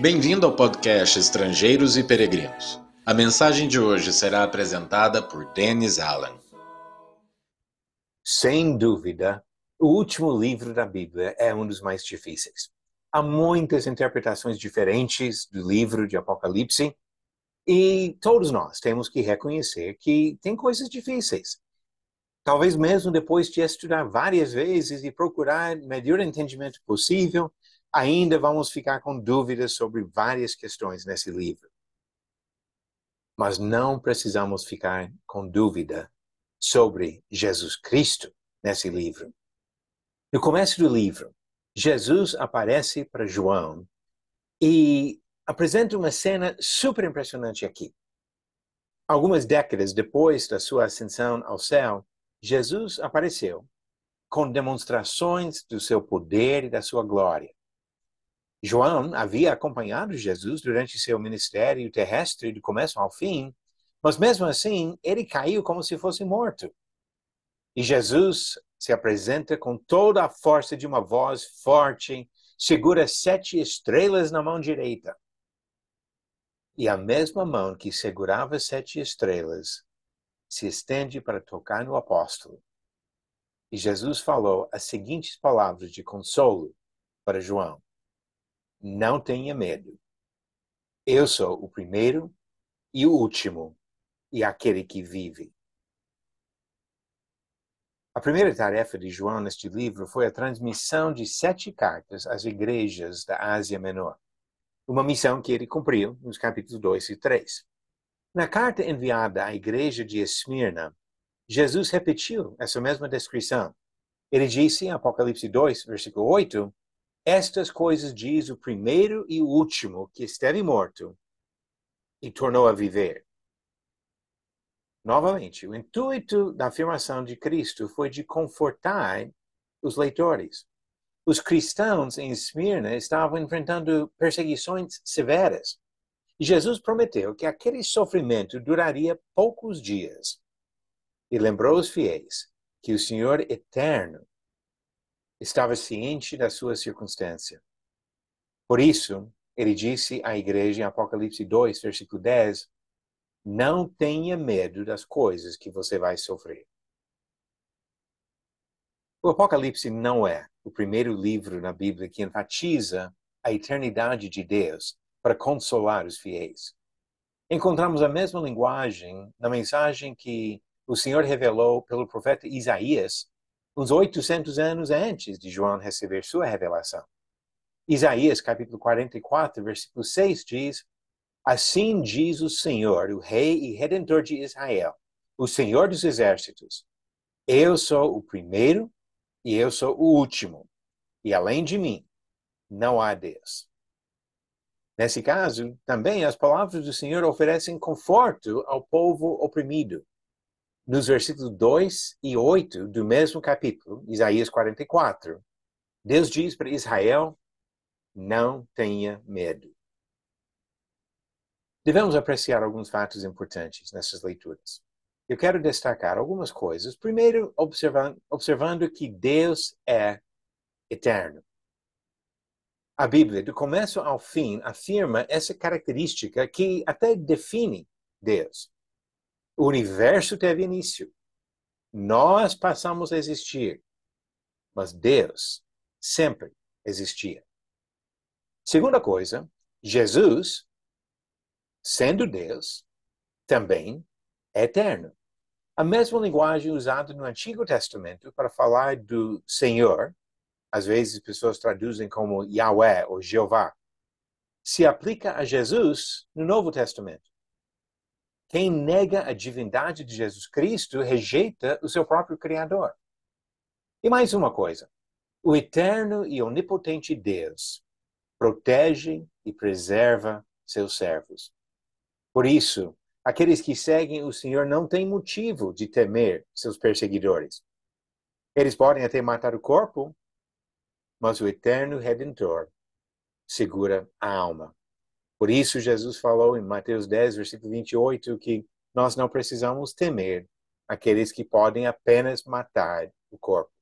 Bem-vindo ao podcast Estrangeiros e Peregrinos. A mensagem de hoje será apresentada por Dennis Allen. Sem dúvida, o último livro da Bíblia é um dos mais difíceis. Há muitas interpretações diferentes do livro de Apocalipse e todos nós temos que reconhecer que tem coisas difíceis. Talvez mesmo depois de estudar várias vezes e procurar melhor entendimento possível, ainda vamos ficar com dúvidas sobre várias questões nesse livro. Mas não precisamos ficar com dúvida sobre Jesus Cristo nesse livro. No começo do livro, Jesus aparece para João e apresenta uma cena super impressionante aqui. Algumas décadas depois da sua ascensão ao céu, Jesus apareceu com demonstrações do seu poder e da sua glória. João havia acompanhado Jesus durante seu ministério terrestre do começo ao fim, mas mesmo assim ele caiu como se fosse morto. E Jesus se apresenta com toda a força de uma voz forte, segura sete estrelas na mão direita. E a mesma mão que segurava sete estrelas se estende para tocar no apóstolo. E Jesus falou as seguintes palavras de consolo para João: Não tenha medo. Eu sou o primeiro e o último, e aquele que vive. A primeira tarefa de João neste livro foi a transmissão de sete cartas às igrejas da Ásia Menor, uma missão que ele cumpriu nos capítulos 2 e 3. Na carta enviada à igreja de Esmirna, Jesus repetiu essa mesma descrição. Ele disse em Apocalipse 2, versículo 8: Estas coisas diz o primeiro e o último que esteve morto e tornou a viver. Novamente, o intuito da afirmação de Cristo foi de confortar os leitores. Os cristãos em Esmirna estavam enfrentando perseguições severas e Jesus prometeu que aquele sofrimento duraria poucos dias. E lembrou os fiéis que o Senhor eterno estava ciente da sua circunstância. Por isso, ele disse à igreja em Apocalipse 2, versículo 10: Não tenha medo das coisas que você vai sofrer. O Apocalipse não é o primeiro livro na Bíblia que enfatiza a eternidade de Deus para consolar os fiéis. Encontramos a mesma linguagem na mensagem que o Senhor revelou pelo profeta Isaías uns 800 anos antes de João receber sua revelação. Isaías, capítulo 44, versículo 6 diz: Assim diz o Senhor, o Rei e Redentor de Israel, o Senhor dos Exércitos: Eu sou o primeiro e eu sou o último, e além de mim não há Deus. Nesse caso, também as palavras do Senhor oferecem conforto ao povo oprimido. Nos versículos 2 e 8 do mesmo capítulo, Isaías 44, Deus diz para Israel: não tenha medo. Devemos apreciar alguns fatos importantes nessas leituras. Eu quero destacar algumas coisas. Primeiro, observando, observando que Deus é eterno. A Bíblia, do começo ao fim, afirma essa característica que até define Deus. O universo teve início. Nós passamos a existir. Mas Deus sempre existia. Segunda coisa, Jesus, sendo Deus, também é eterno. A mesma linguagem usada no Antigo Testamento para falar do Senhor às vezes pessoas traduzem como Yahweh ou Jeová, se aplica a Jesus no Novo Testamento. Quem nega a divindade de Jesus Cristo rejeita o seu próprio Criador. E mais uma coisa: o eterno e onipotente Deus protege e preserva seus servos. Por isso, aqueles que seguem o Senhor não têm motivo de temer seus perseguidores. Eles podem até matar o corpo, mas o eterno Redentor segura a alma. Por isso, Jesus falou em Mateus 10, versículo 28, que nós não precisamos temer aqueles que podem apenas matar o corpo.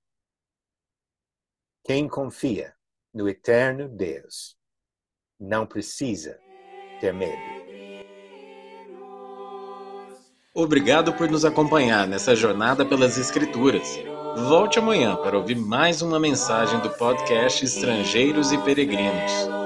Quem confia no eterno Deus não precisa ter medo. Obrigado por nos acompanhar nessa jornada pelas Escrituras. Volte amanhã para ouvir mais uma mensagem do podcast Estrangeiros e Peregrinos.